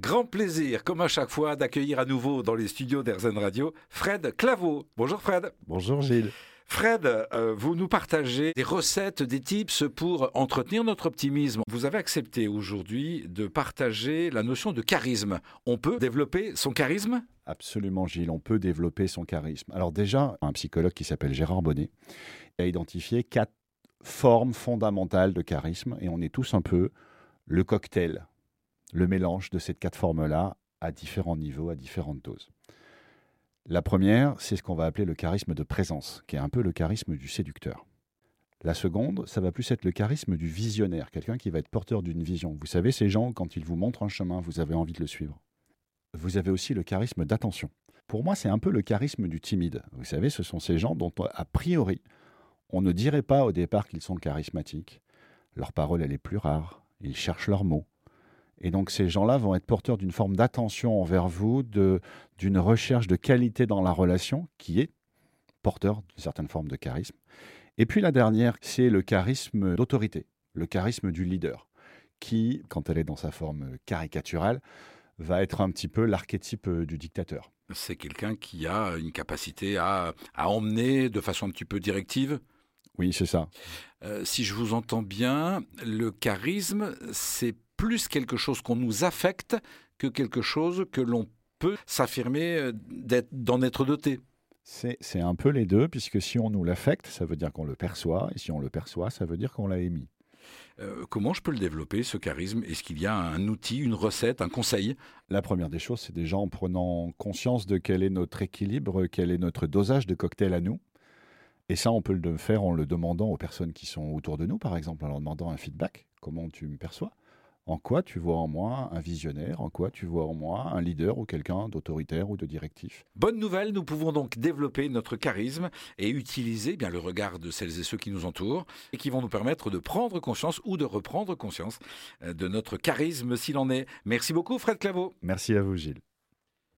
Grand plaisir, comme à chaque fois, d'accueillir à nouveau dans les studios d'Airzen Radio Fred Claveau. Bonjour Fred. Bonjour Gilles. Fred, euh, vous nous partagez des recettes, des tips pour entretenir notre optimisme. Vous avez accepté aujourd'hui de partager la notion de charisme. On peut développer son charisme? Absolument Gilles, on peut développer son charisme. Alors déjà, un psychologue qui s'appelle Gérard Bonnet a identifié quatre formes fondamentales de charisme et on est tous un peu le cocktail le mélange de ces quatre formes-là à différents niveaux, à différentes doses. La première, c'est ce qu'on va appeler le charisme de présence, qui est un peu le charisme du séducteur. La seconde, ça va plus être le charisme du visionnaire, quelqu'un qui va être porteur d'une vision. Vous savez, ces gens, quand ils vous montrent un chemin, vous avez envie de le suivre. Vous avez aussi le charisme d'attention. Pour moi, c'est un peu le charisme du timide. Vous savez, ce sont ces gens dont, a priori, on ne dirait pas au départ qu'ils sont charismatiques. Leur parole, elle est plus rare. Ils cherchent leurs mots. Et donc ces gens-là vont être porteurs d'une forme d'attention envers vous, d'une recherche de qualité dans la relation qui est porteur d'une certaine forme de charisme. Et puis la dernière, c'est le charisme d'autorité, le charisme du leader, qui, quand elle est dans sa forme caricaturale, va être un petit peu l'archétype du dictateur. C'est quelqu'un qui a une capacité à, emmener de façon un petit peu directive? Oui, c'est ça. Euh, si je vous entends bien, le charisme, c'est plus quelque chose qu'on nous affecte que quelque chose que l'on peut s'affirmer euh, d'en être doté. C'est un peu les deux, puisque si on nous l'affecte, ça veut dire qu'on le perçoit, et si on le perçoit, ça veut dire qu'on l'a émis. Euh, comment je peux le développer, ce charisme? Est-ce qu'il y a un outil, une recette, un conseil? La première des choses, c'est déjà en prenant conscience de quel est notre équilibre, quel est notre dosage de cocktail à nous. Et ça, on peut le faire en le demandant aux personnes qui sont autour de nous, par exemple, en leur demandant un feedback. Comment tu me perçois? En quoi tu vois en moi un visionnaire? En quoi tu vois en moi un leader ou quelqu'un d'autoritaire ou de directif? Bonne nouvelle, nous pouvons donc développer notre charisme et utiliser bien le regard de celles et ceux qui nous entourent et qui vont nous permettre de prendre conscience ou de reprendre conscience euh, de notre charisme s'il en est. Merci beaucoup Fred Claveau. Merci à vous Gilles.